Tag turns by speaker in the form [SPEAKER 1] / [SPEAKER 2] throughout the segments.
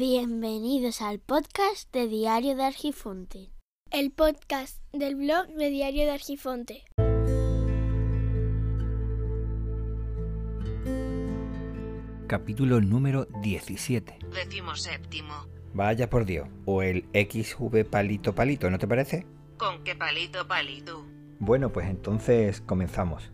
[SPEAKER 1] Bienvenidos al podcast de Diario de Argifonte.
[SPEAKER 2] El podcast del blog de Diario de Argifonte.
[SPEAKER 3] Capítulo número 17.
[SPEAKER 4] Decimos séptimo.
[SPEAKER 3] Vaya por Dios, o el XV palito palito, ¿no te parece?
[SPEAKER 4] ¿Con qué palito palito?
[SPEAKER 3] Bueno, pues entonces comenzamos.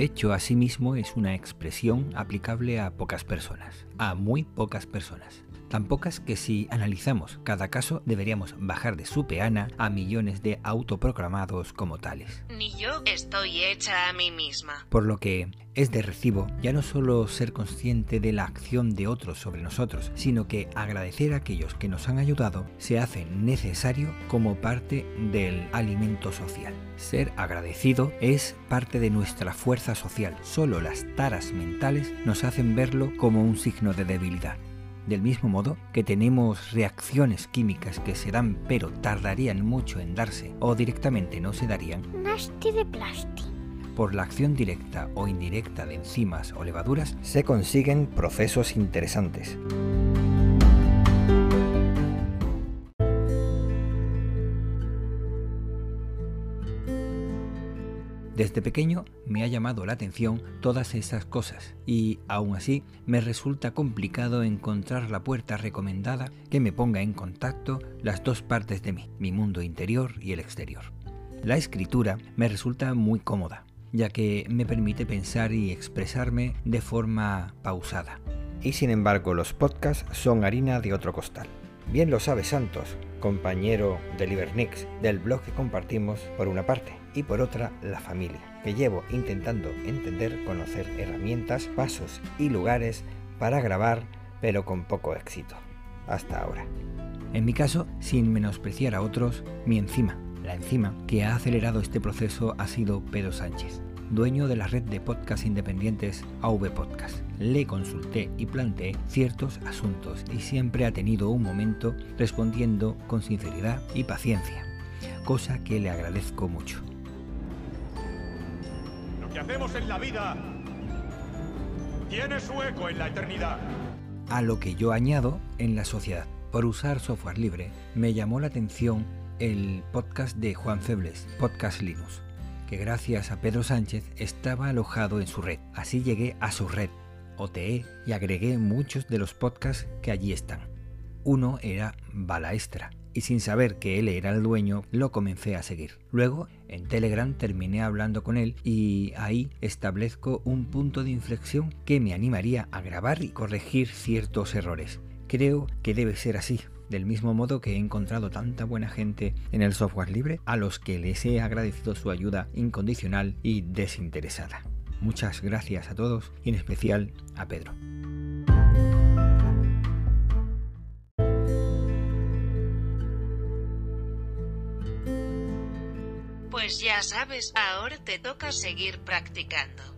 [SPEAKER 3] Hecho asimismo es una expresión aplicable a pocas personas, a muy pocas personas. Tan pocas que si analizamos cada caso deberíamos bajar de su peana a millones de autoproclamados como tales.
[SPEAKER 4] Ni yo estoy hecha a mí misma.
[SPEAKER 3] Por lo que es de recibo ya no solo ser consciente de la acción de otros sobre nosotros, sino que agradecer a aquellos que nos han ayudado se hace necesario como parte del alimento social. Ser agradecido es parte de nuestra fuerza social. Solo las taras mentales nos hacen verlo como un signo de debilidad. Del mismo modo que tenemos reacciones químicas que se dan pero tardarían mucho en darse o directamente no se darían,
[SPEAKER 1] Nasty de plasti.
[SPEAKER 3] por la acción directa o indirecta de enzimas o levaduras se consiguen procesos interesantes. Desde pequeño me ha llamado la atención todas esas cosas y aún así me resulta complicado encontrar la puerta recomendada que me ponga en contacto las dos partes de mí, mi mundo interior y el exterior. La escritura me resulta muy cómoda, ya que me permite pensar y expresarme de forma pausada. Y sin embargo los podcasts son harina de otro costal. Bien lo sabe Santos, compañero de Libernix, del blog que compartimos por una parte y por otra la familia, que llevo intentando entender, conocer herramientas, pasos y lugares para grabar, pero con poco éxito. Hasta ahora. En mi caso, sin menospreciar a otros, mi enzima, la enzima que ha acelerado este proceso ha sido Pedro Sánchez, dueño de la red de podcast independientes AV Podcast. Le consulté y planteé ciertos asuntos y siempre ha tenido un momento respondiendo con sinceridad y paciencia, cosa que le agradezco mucho.
[SPEAKER 5] Lo que hacemos en la vida tiene su eco en la eternidad.
[SPEAKER 3] A lo que yo añado en la sociedad. Por usar software libre, me llamó la atención el podcast de Juan Febles, Podcast Linux, que gracias a Pedro Sánchez estaba alojado en su red. Así llegué a su red, OTE, y agregué muchos de los podcasts que allí están. Uno era Balaestra, y sin saber que él era el dueño, lo comencé a seguir. Luego, en Telegram terminé hablando con él y ahí establezco un punto de inflexión que me animaría a grabar y corregir ciertos errores. Creo que debe ser así, del mismo modo que he encontrado tanta buena gente en el software libre a los que les he agradecido su ayuda incondicional y desinteresada. Muchas gracias a todos y en especial a Pedro.
[SPEAKER 4] Pues ya sabes, ahora te toca seguir practicando.